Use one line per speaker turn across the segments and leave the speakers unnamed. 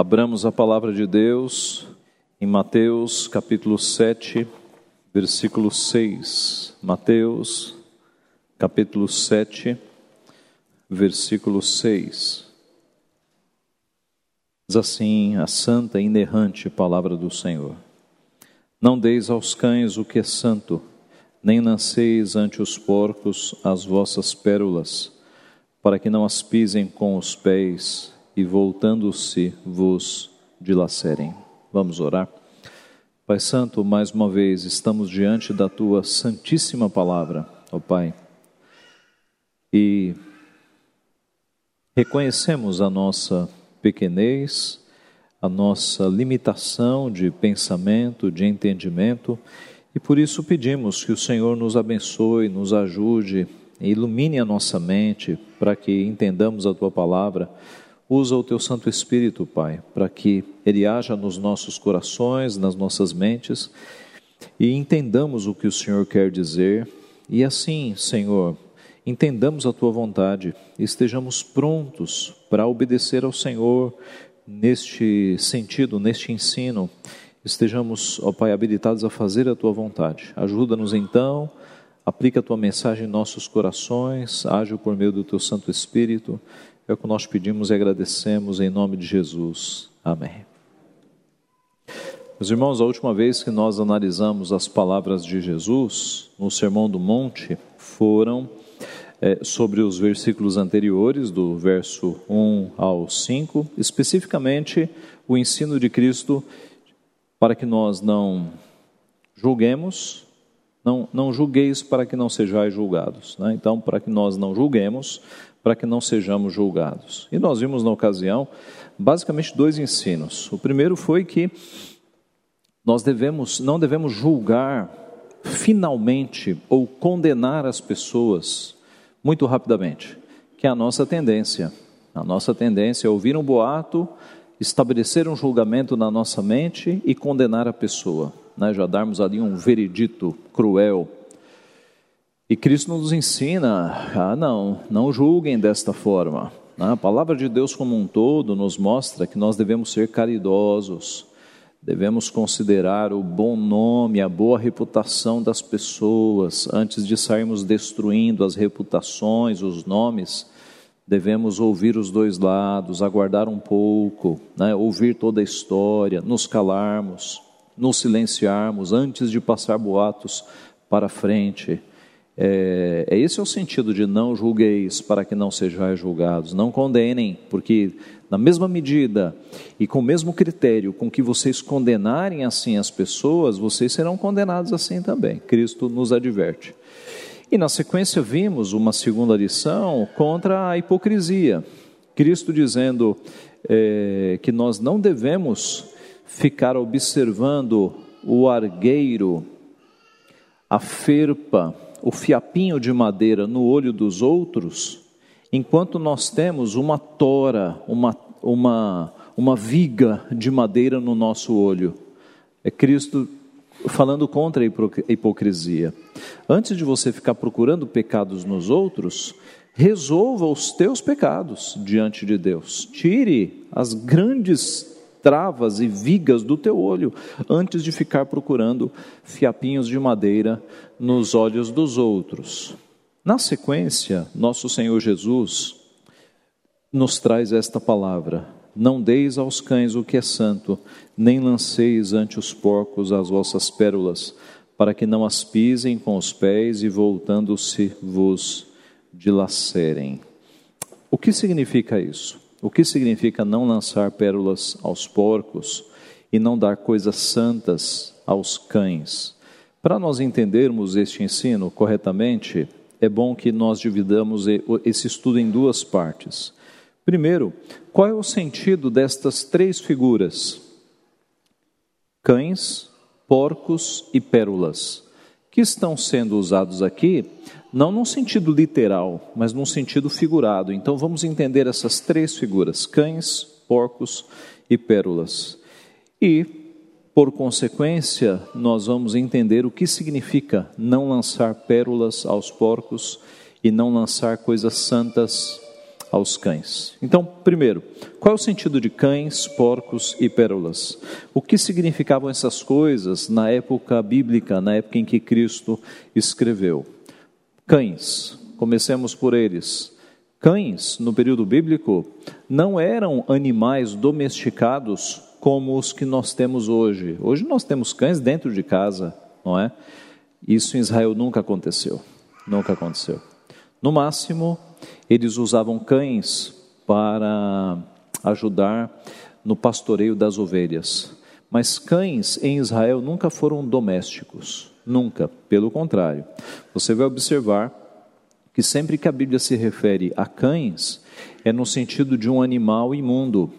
Abramos a palavra de Deus em Mateus capítulo 7, versículo 6. Mateus capítulo 7, versículo 6. Diz assim a santa e inerrante palavra do Senhor: Não deis aos cães o que é santo, nem lanceis ante os porcos as vossas pérolas, para que não as pisem com os pés e voltando-se vos dilacerem. Vamos orar. Pai Santo, mais uma vez estamos diante da tua santíssima palavra, ó Pai. E reconhecemos a nossa pequenez, a nossa limitação de pensamento, de entendimento, e por isso pedimos que o Senhor nos abençoe, nos ajude, ilumine a nossa mente para que entendamos a tua palavra Usa o teu Santo Espírito, Pai, para que ele haja nos nossos corações, nas nossas mentes e entendamos o que o Senhor quer dizer. E assim, Senhor, entendamos a tua vontade, estejamos prontos para obedecer ao Senhor neste sentido, neste ensino. Estejamos, ó Pai, habilitados a fazer a tua vontade. Ajuda-nos então, aplica a tua mensagem em nossos corações, age por meio do teu Santo Espírito é o que nós pedimos e agradecemos em nome de Jesus. Amém. Meus irmãos, a última vez que nós analisamos as palavras de Jesus no Sermão do Monte foram é, sobre os versículos anteriores, do verso 1 ao 5, especificamente o ensino de Cristo para que nós não julguemos, não, não julgueis para que não sejais julgados. Né? Então, para que nós não julguemos, para que não sejamos julgados. E nós vimos na ocasião basicamente dois ensinos. O primeiro foi que nós devemos não devemos julgar finalmente ou condenar as pessoas muito rapidamente, que é a nossa tendência. A nossa tendência é ouvir um boato, estabelecer um julgamento na nossa mente e condenar a pessoa, né? já darmos ali um veredito cruel e Cristo nos ensina, ah, não, não julguem desta forma. A palavra de Deus como um todo nos mostra que nós devemos ser caridosos, devemos considerar o bom nome, a boa reputação das pessoas, antes de sairmos destruindo as reputações, os nomes, devemos ouvir os dois lados, aguardar um pouco, né? ouvir toda a história, nos calarmos, nos silenciarmos antes de passar boatos para frente é, é, esse é o sentido de não julgueis para que não sejais julgados. Não condenem, porque na mesma medida e com o mesmo critério com que vocês condenarem assim as pessoas, vocês serão condenados assim também. Cristo nos adverte. E na sequência vimos uma segunda lição contra a hipocrisia. Cristo dizendo é, que nós não devemos ficar observando o argueiro, a ferpa, o fiapinho de madeira no olho dos outros, enquanto nós temos uma tora, uma, uma, uma viga de madeira no nosso olho. É Cristo falando contra a hipocrisia. Antes de você ficar procurando pecados nos outros, resolva os teus pecados diante de Deus. Tire as grandes travas e vigas do teu olho, antes de ficar procurando fiapinhos de madeira nos olhos dos outros. Na sequência, nosso Senhor Jesus nos traz esta palavra: Não deis aos cães o que é santo, nem lanceis ante os porcos as vossas pérolas, para que não as pisem com os pés e voltando-se vos dilacerem. O que significa isso? O que significa não lançar pérolas aos porcos e não dar coisas santas aos cães? Para nós entendermos este ensino corretamente, é bom que nós dividamos esse estudo em duas partes. Primeiro, qual é o sentido destas três figuras? Cães, porcos e pérolas, que estão sendo usados aqui não num sentido literal, mas num sentido figurado. Então vamos entender essas três figuras: cães, porcos e pérolas. E, por consequência, nós vamos entender o que significa não lançar pérolas aos porcos e não lançar coisas santas aos cães. Então, primeiro, qual é o sentido de cães, porcos e pérolas? O que significavam essas coisas na época bíblica, na época em que Cristo escreveu? Cães, comecemos por eles. Cães, no período bíblico, não eram animais domesticados como os que nós temos hoje. Hoje nós temos cães dentro de casa, não é? Isso em Israel nunca aconteceu. Nunca aconteceu. No máximo, eles usavam cães para ajudar no pastoreio das ovelhas. Mas cães em Israel nunca foram domésticos, nunca, pelo contrário. Você vai observar que sempre que a Bíblia se refere a cães, é no sentido de um animal imundo,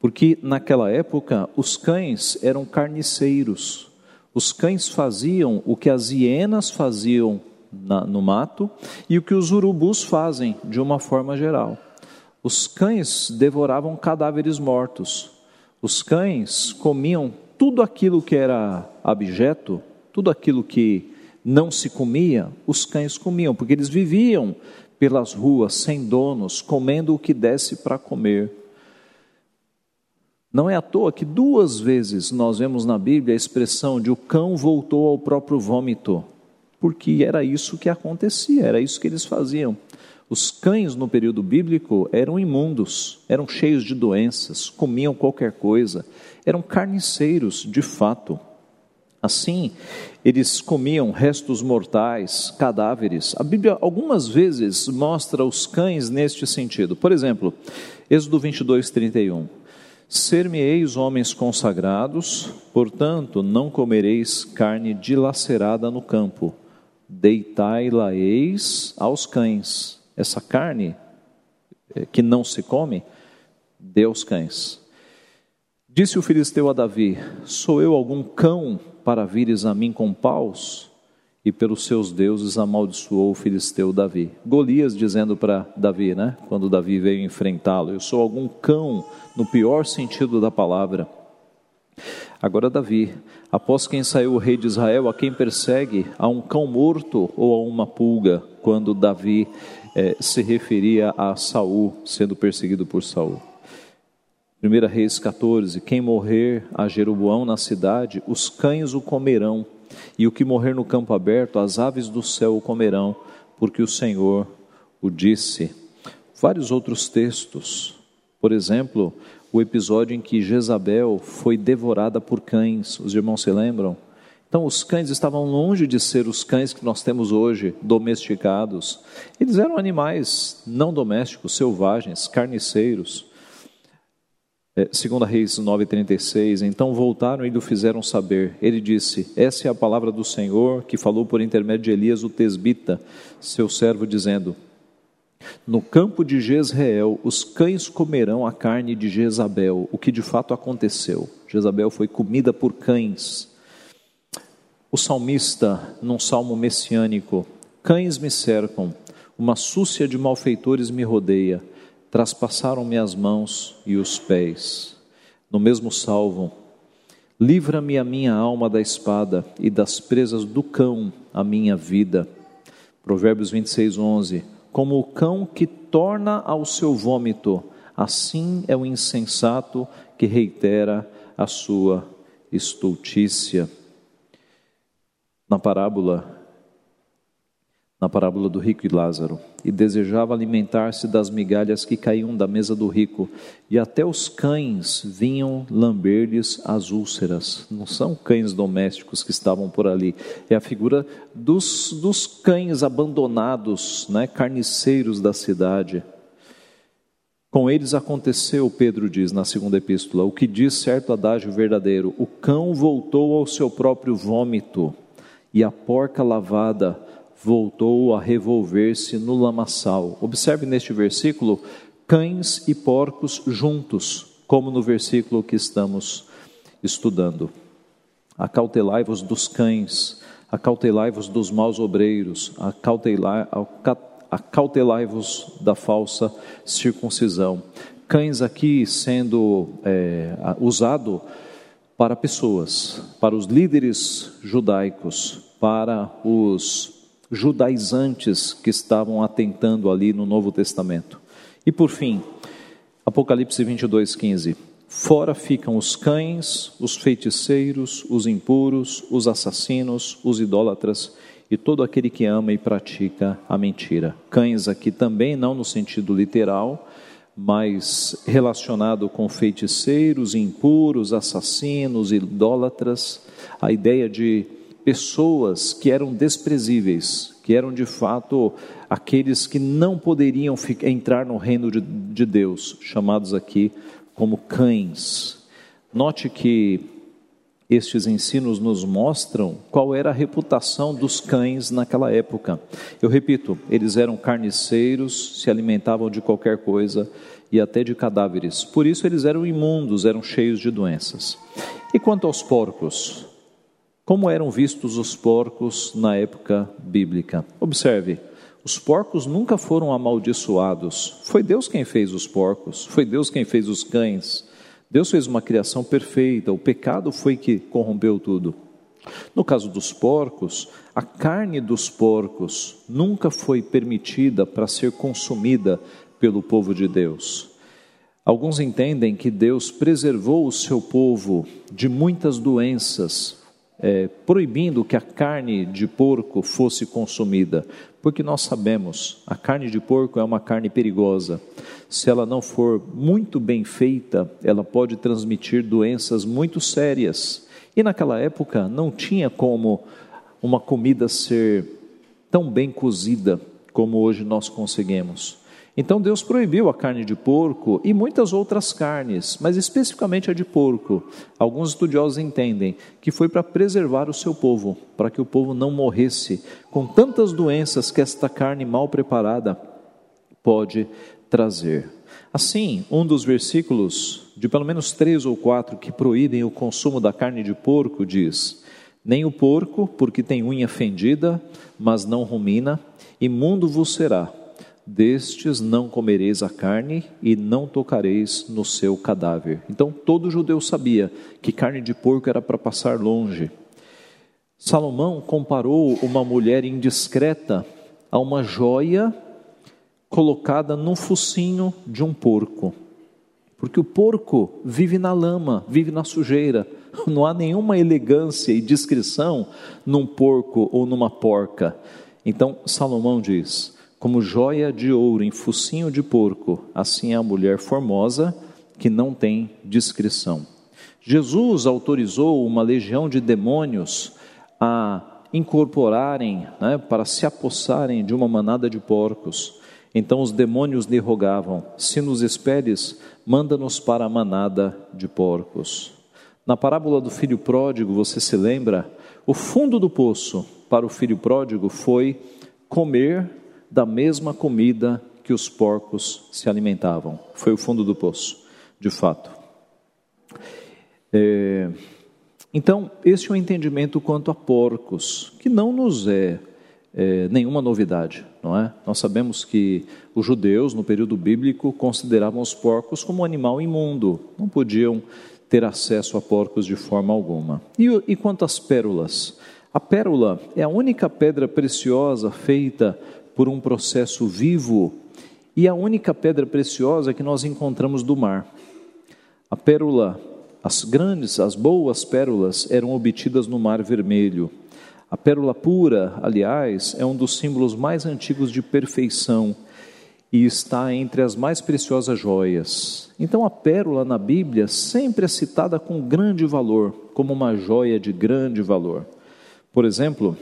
porque naquela época os cães eram carniceiros. Os cães faziam o que as hienas faziam na, no mato e o que os urubus fazem de uma forma geral. Os cães devoravam cadáveres mortos. Os cães comiam tudo aquilo que era abjeto, tudo aquilo que não se comia, os cães comiam, porque eles viviam pelas ruas sem donos, comendo o que desse para comer. Não é à toa que duas vezes nós vemos na Bíblia a expressão de o cão voltou ao próprio vômito porque era isso que acontecia, era isso que eles faziam. Os cães no período bíblico eram imundos, eram cheios de doenças, comiam qualquer coisa, eram carniceiros de fato. Assim, eles comiam restos mortais, cadáveres. A Bíblia algumas vezes mostra os cães neste sentido. Por exemplo, Êxodo 22, 31. Ser-me-eis homens consagrados, portanto, não comereis carne dilacerada no campo, deitai-la-eis aos cães. Essa carne eh, que não se come, dê aos cães. Disse o filisteu a Davi: Sou eu algum cão para vires a mim com paus? E pelos seus deuses amaldiçoou o filisteu Davi. Golias dizendo para Davi, né? Quando Davi veio enfrentá-lo: Eu sou algum cão, no pior sentido da palavra. Agora, Davi, após quem saiu o rei de Israel, a quem persegue, a um cão morto ou a uma pulga, quando Davi eh, se referia a Saul, sendo perseguido por Saul. 1 Reis 14: Quem morrer a Jeroboão na cidade, os cães o comerão, e o que morrer no campo aberto, as aves do céu o comerão, porque o Senhor o disse. Vários outros textos, por exemplo, o episódio em que Jezabel foi devorada por cães. Os irmãos se lembram? Então, os cães estavam longe de ser os cães que nós temos hoje, domesticados. Eles eram animais não domésticos, selvagens, carniceiros. É, segunda Reis 9:36, então voltaram e lhe fizeram saber. Ele disse: Essa é a palavra do Senhor que falou por intermédio de Elias o tesbita, seu servo, dizendo: no campo de Jezreel, os cães comerão a carne de Jezabel, o que de fato aconteceu. Jezabel foi comida por cães. O salmista, num salmo messiânico, cães me cercam, uma súcia de malfeitores me rodeia, traspassaram-me as mãos e os pés. No mesmo salvo, livra-me a minha alma da espada e das presas do cão a minha vida. Provérbios 26, 11 como o cão que torna ao seu vômito, assim é o insensato que reitera a sua estultícia. Na parábola na parábola do rico e Lázaro, e desejava alimentar-se das migalhas que caíam da mesa do rico, e até os cães vinham lamber-lhes as úlceras. Não são cães domésticos que estavam por ali, é a figura dos, dos cães abandonados, né, carniceiros da cidade. Com eles aconteceu, Pedro diz na segunda epístola, o que diz certo adágio verdadeiro: o cão voltou ao seu próprio vômito, e a porca lavada voltou a revolver-se no lamaçal. Observe neste versículo cães e porcos juntos, como no versículo que estamos estudando. Acautelai-vos dos cães, acautelai-vos dos maus obreiros, acautelai-vos da falsa circuncisão. Cães aqui sendo é, usado para pessoas, para os líderes judaicos, para os judaizantes que estavam atentando ali no Novo Testamento. E por fim, Apocalipse 22, 15. Fora ficam os cães, os feiticeiros, os impuros, os assassinos, os idólatras e todo aquele que ama e pratica a mentira. Cães aqui também, não no sentido literal, mas relacionado com feiticeiros, impuros, assassinos, idólatras, a ideia de pessoas que eram desprezíveis, que eram de fato aqueles que não poderiam entrar no reino de, de Deus, chamados aqui como cães. Note que estes ensinos nos mostram qual era a reputação dos cães naquela época. Eu repito, eles eram carniceiros, se alimentavam de qualquer coisa e até de cadáveres. Por isso eles eram imundos, eram cheios de doenças. E quanto aos porcos? Como eram vistos os porcos na época bíblica? Observe, os porcos nunca foram amaldiçoados. Foi Deus quem fez os porcos, foi Deus quem fez os cães. Deus fez uma criação perfeita, o pecado foi que corrompeu tudo. No caso dos porcos, a carne dos porcos nunca foi permitida para ser consumida pelo povo de Deus. Alguns entendem que Deus preservou o seu povo de muitas doenças, é, proibindo que a carne de porco fosse consumida, porque nós sabemos a carne de porco é uma carne perigosa. Se ela não for muito bem feita, ela pode transmitir doenças muito sérias. E naquela época não tinha como uma comida ser tão bem cozida como hoje nós conseguimos. Então Deus proibiu a carne de porco e muitas outras carnes, mas especificamente a de porco. Alguns estudiosos entendem que foi para preservar o seu povo, para que o povo não morresse com tantas doenças que esta carne mal preparada pode trazer. Assim, um dos versículos, de pelo menos três ou quatro, que proíbem o consumo da carne de porco, diz: Nem o porco, porque tem unha fendida, mas não rumina, imundo vos será destes não comereis a carne e não tocareis no seu cadáver. Então todo judeu sabia que carne de porco era para passar longe. Salomão comparou uma mulher indiscreta a uma joia colocada num focinho de um porco. Porque o porco vive na lama, vive na sujeira. Não há nenhuma elegância e discrição num porco ou numa porca. Então Salomão diz: como joia de ouro em focinho de porco, assim é a mulher formosa que não tem discrição. Jesus autorizou uma legião de demônios a incorporarem, né, para se apossarem de uma manada de porcos. Então os demônios lhe rogavam: Se nos esperes, manda-nos para a manada de porcos. Na parábola do filho pródigo, você se lembra? O fundo do poço para o filho pródigo foi comer da mesma comida que os porcos se alimentavam. Foi o fundo do poço, de fato. É, então, esse é o entendimento quanto a porcos, que não nos é, é nenhuma novidade, não é? Nós sabemos que os judeus, no período bíblico, consideravam os porcos como um animal imundo, não podiam ter acesso a porcos de forma alguma. E, e quanto às pérolas? A pérola é a única pedra preciosa feita por um processo vivo e a única pedra preciosa que nós encontramos do mar. A pérola, as grandes, as boas pérolas eram obtidas no Mar Vermelho. A pérola pura, aliás, é um dos símbolos mais antigos de perfeição e está entre as mais preciosas joias. Então, a pérola na Bíblia sempre é citada com grande valor, como uma joia de grande valor. Por exemplo,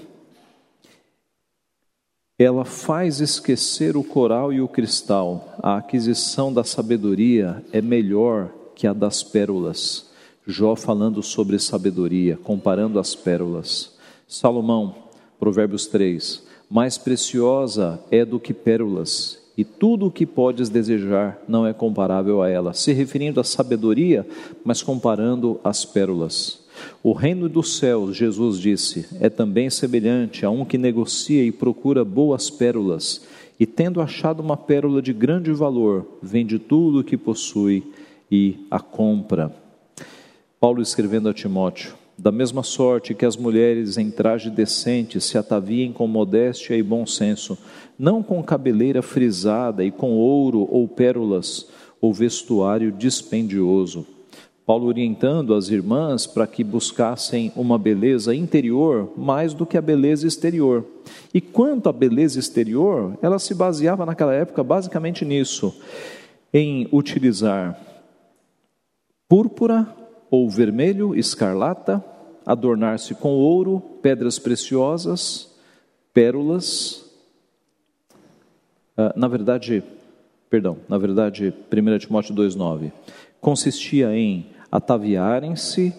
ela faz esquecer o coral e o cristal. A aquisição da sabedoria é melhor que a das pérolas. Jó falando sobre sabedoria, comparando as pérolas. Salomão, Provérbios 3: Mais preciosa é do que pérolas, e tudo o que podes desejar não é comparável a ela, se referindo à sabedoria, mas comparando as pérolas. O reino dos céus, Jesus disse, é também semelhante a um que negocia e procura boas pérolas, e tendo achado uma pérola de grande valor, vende tudo o que possui e a compra. Paulo escrevendo a Timóteo: Da mesma sorte que as mulheres em traje decente se ataviem com modéstia e bom senso, não com cabeleira frisada e com ouro ou pérolas ou vestuário dispendioso. Paulo orientando as irmãs para que buscassem uma beleza interior mais do que a beleza exterior. E quanto à beleza exterior, ela se baseava naquela época basicamente nisso, em utilizar púrpura ou vermelho, escarlata, adornar-se com ouro, pedras preciosas, pérolas. Uh, na verdade, perdão, na verdade, 1 Timóteo 2,9, consistia em ataviarem-se,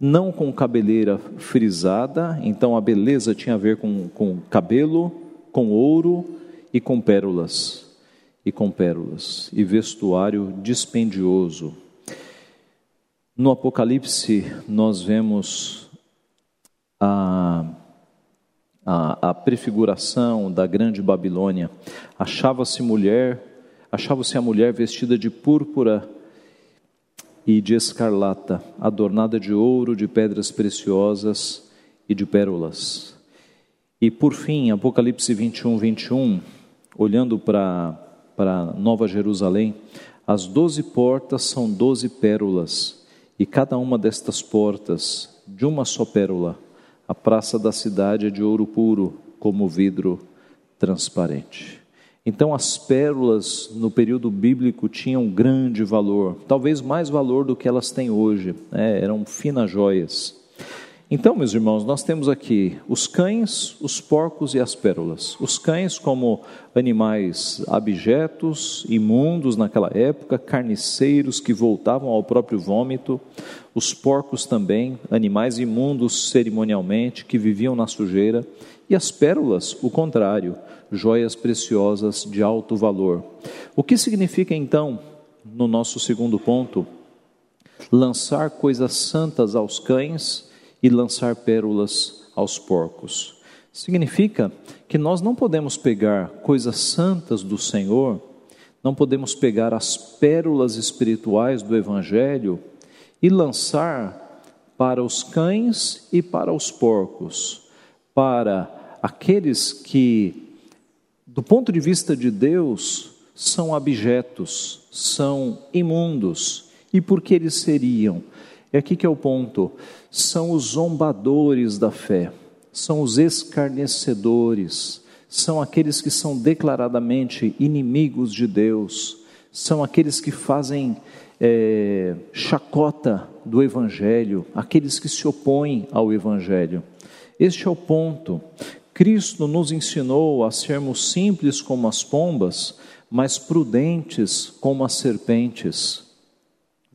não com cabeleira frisada, então a beleza tinha a ver com, com cabelo, com ouro e com pérolas, e com pérolas, e vestuário dispendioso, no Apocalipse, nós vemos a, a, a prefiguração da grande Babilônia. Achava-se mulher, achava-se a mulher vestida de púrpura e de escarlata, adornada de ouro, de pedras preciosas e de pérolas. E por fim, Apocalipse 21, 21, olhando para, Nova Jerusalém, as doze portas são doze pérolas e cada uma destas portas de uma só pérola. A praça da cidade é de ouro puro, como vidro transparente. Então, as pérolas no período bíblico tinham grande valor, talvez mais valor do que elas têm hoje, né? eram finas joias. Então, meus irmãos, nós temos aqui os cães, os porcos e as pérolas. Os cães, como animais abjetos, imundos naquela época, carniceiros que voltavam ao próprio vômito. Os porcos também, animais imundos cerimonialmente, que viviam na sujeira. E as pérolas, o contrário, joias preciosas de alto valor. O que significa então, no nosso segundo ponto, lançar coisas santas aos cães? e lançar pérolas aos porcos. Significa que nós não podemos pegar coisas santas do Senhor, não podemos pegar as pérolas espirituais do Evangelho e lançar para os cães e para os porcos, para aqueles que, do ponto de vista de Deus, são abjetos, são imundos. E por que eles seriam? É aqui que é o ponto. São os zombadores da fé, são os escarnecedores, são aqueles que são declaradamente inimigos de Deus, são aqueles que fazem é, chacota do Evangelho, aqueles que se opõem ao Evangelho. Este é o ponto. Cristo nos ensinou a sermos simples como as pombas, mas prudentes como as serpentes.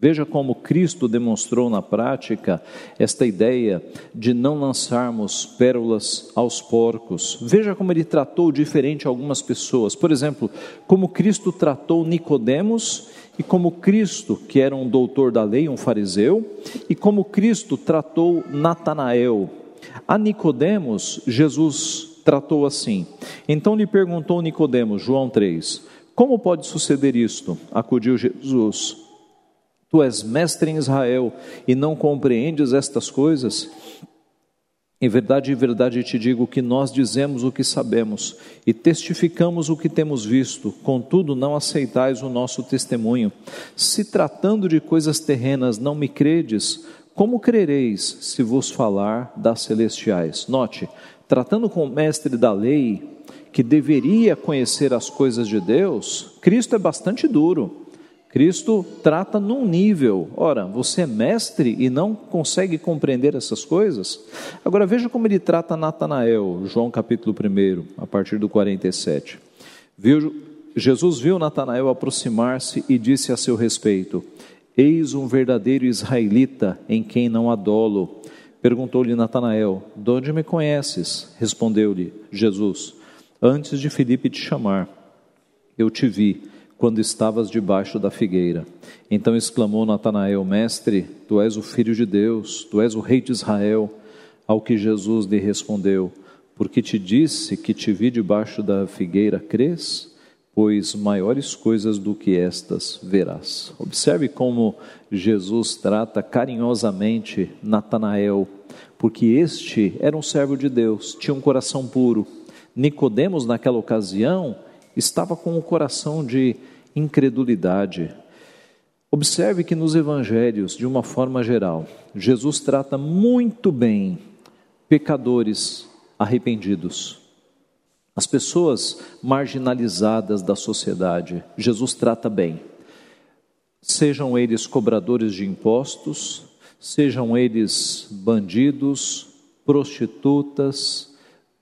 Veja como Cristo demonstrou na prática esta ideia de não lançarmos pérolas aos porcos. Veja como ele tratou diferente algumas pessoas. Por exemplo, como Cristo tratou Nicodemos e como Cristo, que era um doutor da lei, um fariseu, e como Cristo tratou Natanael. A Nicodemos, Jesus tratou assim. Então lhe perguntou Nicodemos, João 3: Como pode suceder isto? Acudiu Jesus Tu és mestre em Israel e não compreendes estas coisas? Em verdade, em verdade te digo que nós dizemos o que sabemos e testificamos o que temos visto, contudo não aceitais o nosso testemunho. Se tratando de coisas terrenas não me credes, como crereis se vos falar das celestiais? Note, tratando com o mestre da lei, que deveria conhecer as coisas de Deus, Cristo é bastante duro. Cristo trata num nível. Ora, você é mestre e não consegue compreender essas coisas? Agora veja como ele trata Natanael, João capítulo 1, a partir do 47. Viu, Jesus viu Natanael aproximar-se e disse a seu respeito: Eis um verdadeiro israelita em quem não há dolo. Perguntou-lhe Natanael: De onde me conheces? Respondeu-lhe Jesus: Antes de Filipe te chamar, eu te vi quando estavas debaixo da figueira. Então exclamou Natanael: Mestre, tu és o filho de Deus, tu és o rei de Israel. Ao que Jesus lhe respondeu: Porque te disse que te vi debaixo da figueira, crês? Pois maiores coisas do que estas verás. Observe como Jesus trata carinhosamente Natanael, porque este era um servo de Deus, tinha um coração puro. Nicodemos naquela ocasião estava com um coração de incredulidade. Observe que nos evangelhos, de uma forma geral, Jesus trata muito bem pecadores arrependidos. As pessoas marginalizadas da sociedade, Jesus trata bem. Sejam eles cobradores de impostos, sejam eles bandidos, prostitutas,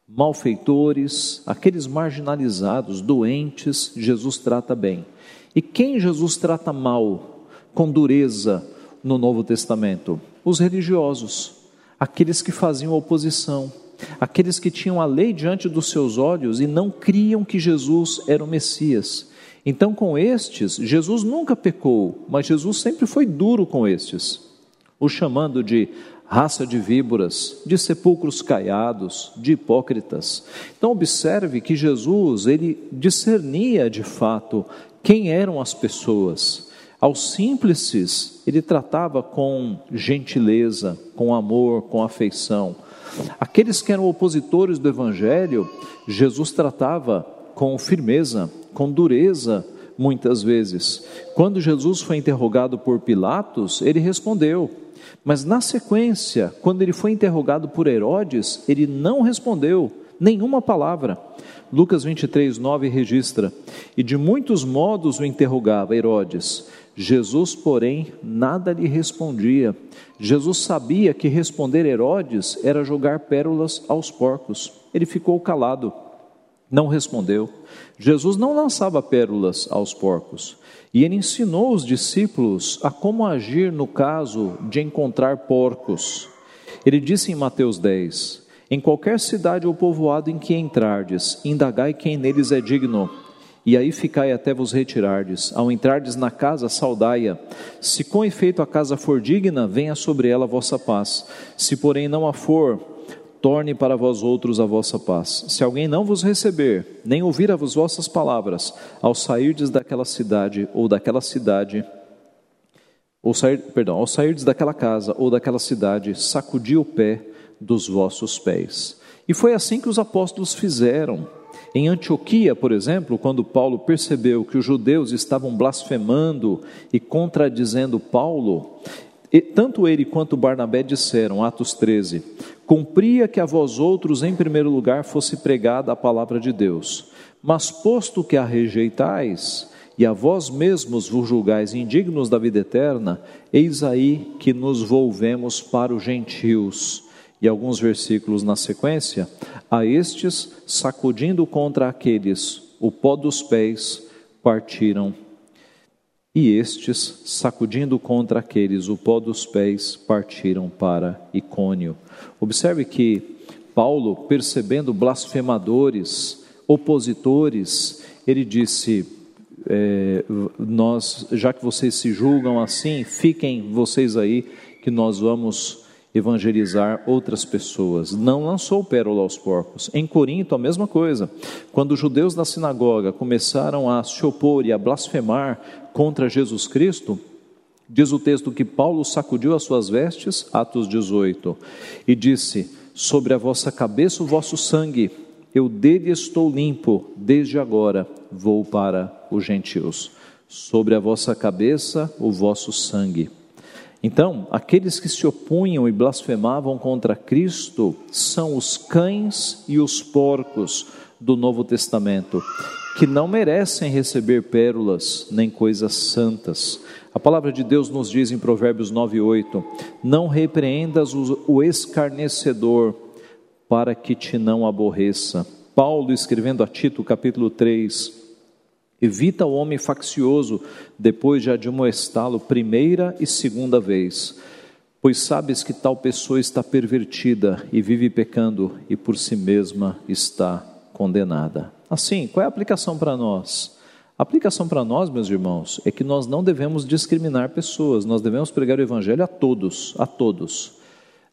malfeitores, aqueles marginalizados, doentes, Jesus trata bem. E quem Jesus trata mal, com dureza, no Novo Testamento? Os religiosos, aqueles que faziam oposição aqueles que tinham a lei diante dos seus olhos e não criam que Jesus era o Messias. Então, com estes, Jesus nunca pecou, mas Jesus sempre foi duro com estes, o chamando de raça de víboras, de sepulcros caiados, de hipócritas. Então, observe que Jesus, ele discernia de fato quem eram as pessoas. Aos simples, ele tratava com gentileza, com amor, com afeição. Aqueles que eram opositores do Evangelho, Jesus tratava com firmeza, com dureza, muitas vezes. Quando Jesus foi interrogado por Pilatos, ele respondeu. Mas na sequência, quando ele foi interrogado por Herodes, ele não respondeu nenhuma palavra. Lucas 23, 9 registra: E de muitos modos o interrogava Herodes, Jesus, porém, nada lhe respondia. Jesus sabia que responder Herodes era jogar pérolas aos porcos. Ele ficou calado, não respondeu. Jesus não lançava pérolas aos porcos. E ele ensinou os discípulos a como agir no caso de encontrar porcos. Ele disse em Mateus 10: Em qualquer cidade ou povoado em que entrardes, indagai quem neles é digno e aí ficai até vos retirardes. Ao entrardes na casa, saudai-a. Se com efeito a casa for digna, venha sobre ela a vossa paz. Se porém não a for, torne para vós outros a vossa paz. Se alguém não vos receber, nem ouvir as vossas palavras, ao sairdes daquela cidade ou daquela cidade, ou sair, perdão, ao sairdes daquela casa ou daquela cidade, sacudi o pé dos vossos pés. E foi assim que os apóstolos fizeram. Em Antioquia, por exemplo, quando Paulo percebeu que os judeus estavam blasfemando e contradizendo Paulo, tanto ele quanto Barnabé disseram, Atos 13: Cumpria que a vós outros, em primeiro lugar, fosse pregada a palavra de Deus, mas posto que a rejeitais, e a vós mesmos vos julgais indignos da vida eterna, eis aí que nos volvemos para os gentios e alguns versículos na sequência, a estes, sacudindo contra aqueles o pó dos pés, partiram. E estes, sacudindo contra aqueles o pó dos pés, partiram para Icônio. Observe que Paulo, percebendo blasfemadores, opositores, ele disse: é, nós, já que vocês se julgam assim, fiquem vocês aí, que nós vamos evangelizar outras pessoas. Não lançou pérola aos porcos. Em Corinto, a mesma coisa. Quando os judeus da sinagoga começaram a se opor e a blasfemar contra Jesus Cristo, diz o texto que Paulo sacudiu as suas vestes, Atos 18, e disse: Sobre a vossa cabeça o vosso sangue, eu dele estou limpo, desde agora vou para os gentios. Sobre a vossa cabeça o vosso sangue. Então, aqueles que se opunham e blasfemavam contra Cristo são os cães e os porcos do Novo Testamento, que não merecem receber pérolas nem coisas santas. A palavra de Deus nos diz em Provérbios 9:8: Não repreendas o escarnecedor, para que te não aborreça. Paulo escrevendo a Tito, capítulo 3, Evita o homem faccioso depois de admoestá-lo primeira e segunda vez, pois sabes que tal pessoa está pervertida e vive pecando e por si mesma está condenada. Assim, qual é a aplicação para nós? A aplicação para nós, meus irmãos, é que nós não devemos discriminar pessoas, nós devemos pregar o evangelho a todos, a todos.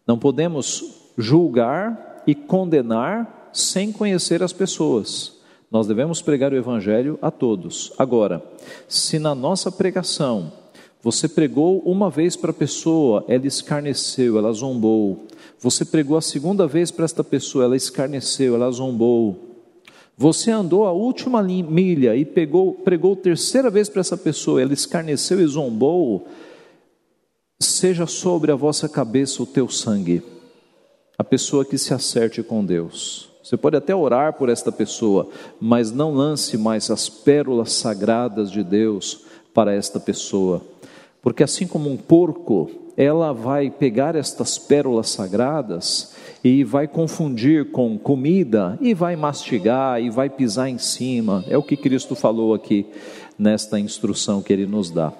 Não podemos julgar e condenar sem conhecer as pessoas. Nós devemos pregar o evangelho a todos. Agora, se na nossa pregação você pregou uma vez para a pessoa, ela escarneceu, ela zombou. Você pregou a segunda vez para esta pessoa, ela escarneceu, ela zombou. Você andou a última milha e pegou, pregou terceira vez para essa pessoa, ela escarneceu e zombou. Seja sobre a vossa cabeça o teu sangue, a pessoa que se acerte com Deus. Você pode até orar por esta pessoa, mas não lance mais as pérolas sagradas de Deus para esta pessoa. Porque assim como um porco, ela vai pegar estas pérolas sagradas e vai confundir com comida e vai mastigar e vai pisar em cima. É o que Cristo falou aqui nesta instrução que ele nos dá.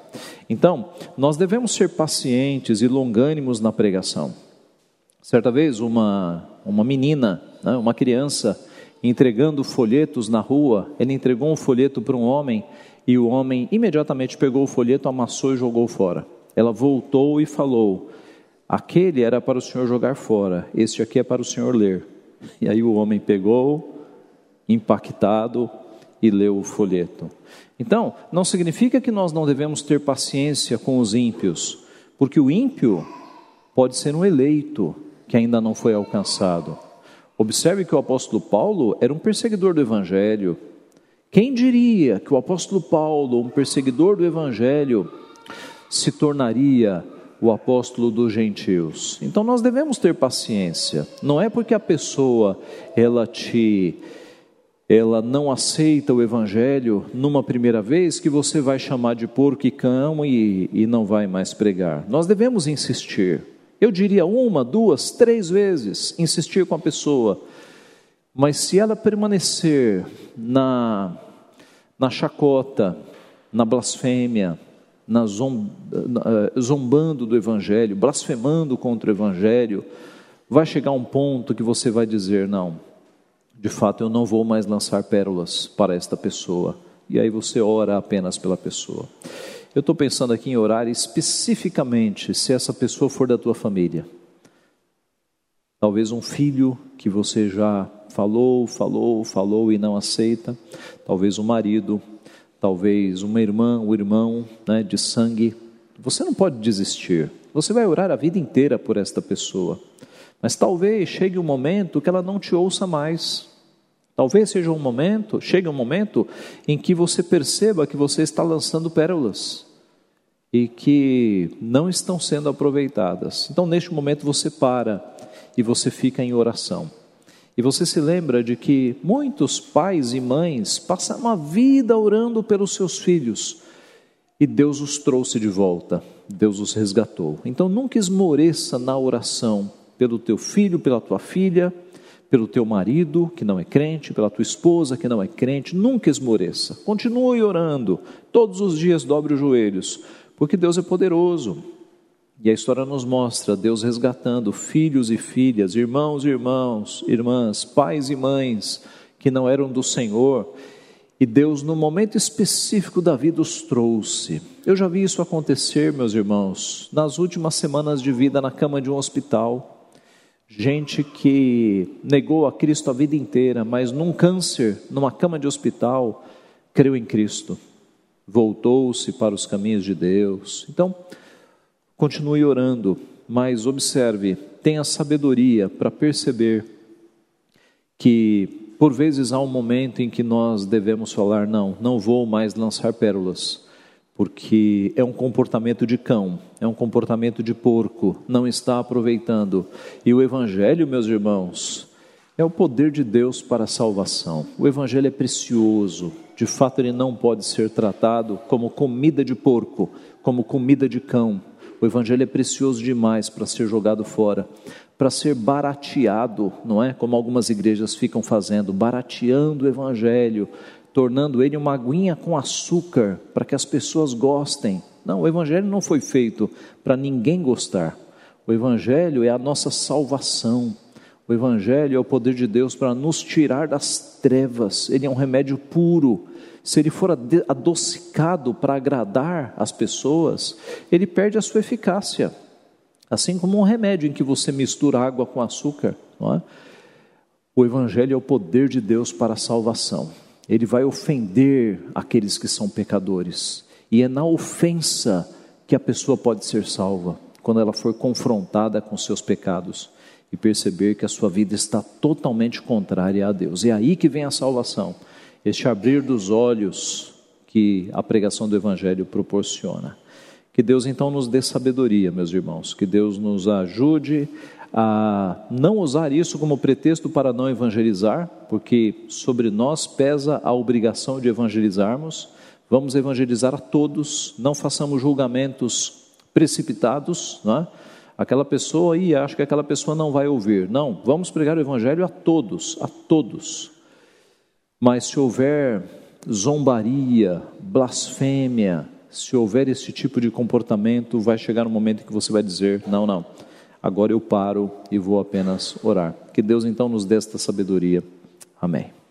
Então, nós devemos ser pacientes e longânimos na pregação. Certa vez, uma, uma menina, né, uma criança, entregando folhetos na rua, ele entregou um folheto para um homem e o homem imediatamente pegou o folheto, amassou e jogou fora. Ela voltou e falou: Aquele era para o senhor jogar fora, este aqui é para o senhor ler. E aí o homem pegou, impactado, e leu o folheto. Então, não significa que nós não devemos ter paciência com os ímpios, porque o ímpio pode ser um eleito que ainda não foi alcançado. Observe que o apóstolo Paulo era um perseguidor do evangelho, quem diria que o apóstolo Paulo, um perseguidor do evangelho, se tornaria o apóstolo dos gentios? Então nós devemos ter paciência. Não é porque a pessoa ela te ela não aceita o evangelho numa primeira vez que você vai chamar de porco e cão e, e não vai mais pregar. Nós devemos insistir. Eu diria uma, duas, três vezes insistir com a pessoa. Mas se ela permanecer na na chacota, na blasfêmia, na eh, zombando do Evangelho, blasfemando contra o Evangelho, vai chegar um ponto que você vai dizer: não, de fato eu não vou mais lançar pérolas para esta pessoa. E aí você ora apenas pela pessoa. Eu estou pensando aqui em orar especificamente se essa pessoa for da tua família. Talvez um filho que você já falou, falou, falou e não aceita. Talvez um marido, talvez uma irmã, um irmão né, de sangue. Você não pode desistir. Você vai orar a vida inteira por esta pessoa. Mas talvez chegue um momento que ela não te ouça mais. Talvez seja um momento, chegue um momento em que você perceba que você está lançando pérolas e que não estão sendo aproveitadas. Então, neste momento, você para e você fica em oração. E você se lembra de que muitos pais e mães passaram a vida orando pelos seus filhos e Deus os trouxe de volta, Deus os resgatou. Então nunca esmoreça na oração pelo teu filho, pela tua filha, pelo teu marido que não é crente, pela tua esposa que não é crente, nunca esmoreça. Continue orando, todos os dias dobre os joelhos, porque Deus é poderoso. E a história nos mostra Deus resgatando filhos e filhas, irmãos e irmãos, irmãs, pais e mães que não eram do Senhor, e Deus, no momento específico da vida, os trouxe. Eu já vi isso acontecer, meus irmãos, nas últimas semanas de vida na cama de um hospital. Gente que negou a Cristo a vida inteira, mas num câncer, numa cama de hospital, creu em Cristo, voltou-se para os caminhos de Deus. Então, Continue orando, mas observe, tenha sabedoria para perceber que por vezes há um momento em que nós devemos falar: não, não vou mais lançar pérolas, porque é um comportamento de cão, é um comportamento de porco, não está aproveitando. E o Evangelho, meus irmãos, é o poder de Deus para a salvação. O Evangelho é precioso, de fato, ele não pode ser tratado como comida de porco, como comida de cão o evangelho é precioso demais para ser jogado fora, para ser barateado, não é? Como algumas igrejas ficam fazendo, barateando o evangelho, tornando ele uma aguinha com açúcar para que as pessoas gostem. Não, o evangelho não foi feito para ninguém gostar. O evangelho é a nossa salvação. O evangelho é o poder de Deus para nos tirar das trevas. Ele é um remédio puro se ele for adocicado para agradar as pessoas, ele perde a sua eficácia. Assim como um remédio em que você mistura água com açúcar. É? O Evangelho é o poder de Deus para a salvação. ele vai ofender aqueles que são pecadores. E é na ofensa que a pessoa pode ser salva, quando ela for confrontada com seus pecados e perceber que a sua vida está totalmente contrária a Deus. É aí que vem a salvação, este abrir dos olhos que a pregação do Evangelho proporciona. Que Deus então nos dê sabedoria, meus irmãos, que Deus nos ajude a não usar isso como pretexto para não evangelizar, porque sobre nós pesa a obrigação de evangelizarmos. Vamos evangelizar a todos, não façamos julgamentos precipitados, não é? Aquela pessoa aí acha que aquela pessoa não vai ouvir. Não, vamos pregar o evangelho a todos, a todos. Mas se houver zombaria, blasfêmia, se houver esse tipo de comportamento, vai chegar um momento que você vai dizer: não, não, agora eu paro e vou apenas orar. Que Deus então nos dê esta sabedoria. Amém.